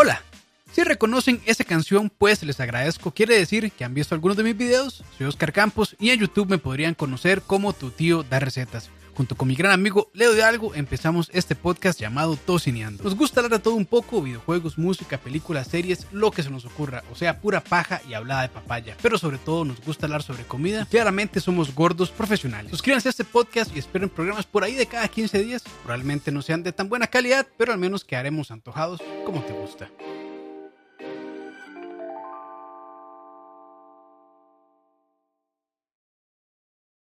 Hola, si reconocen esa canción, pues les agradezco. Quiere decir que han visto algunos de mis videos. Soy Oscar Campos y en YouTube me podrían conocer como tu tío da recetas. Junto con mi gran amigo Leo de Algo empezamos este podcast llamado Tocineando. Nos gusta hablar de todo un poco, videojuegos, música, películas, series, lo que se nos ocurra, o sea, pura paja y hablada de papaya. Pero sobre todo nos gusta hablar sobre comida. Claramente somos gordos profesionales. Suscríbanse a este podcast y esperen programas por ahí de cada 15 días. Probablemente no sean de tan buena calidad, pero al menos quedaremos antojados como te gusta.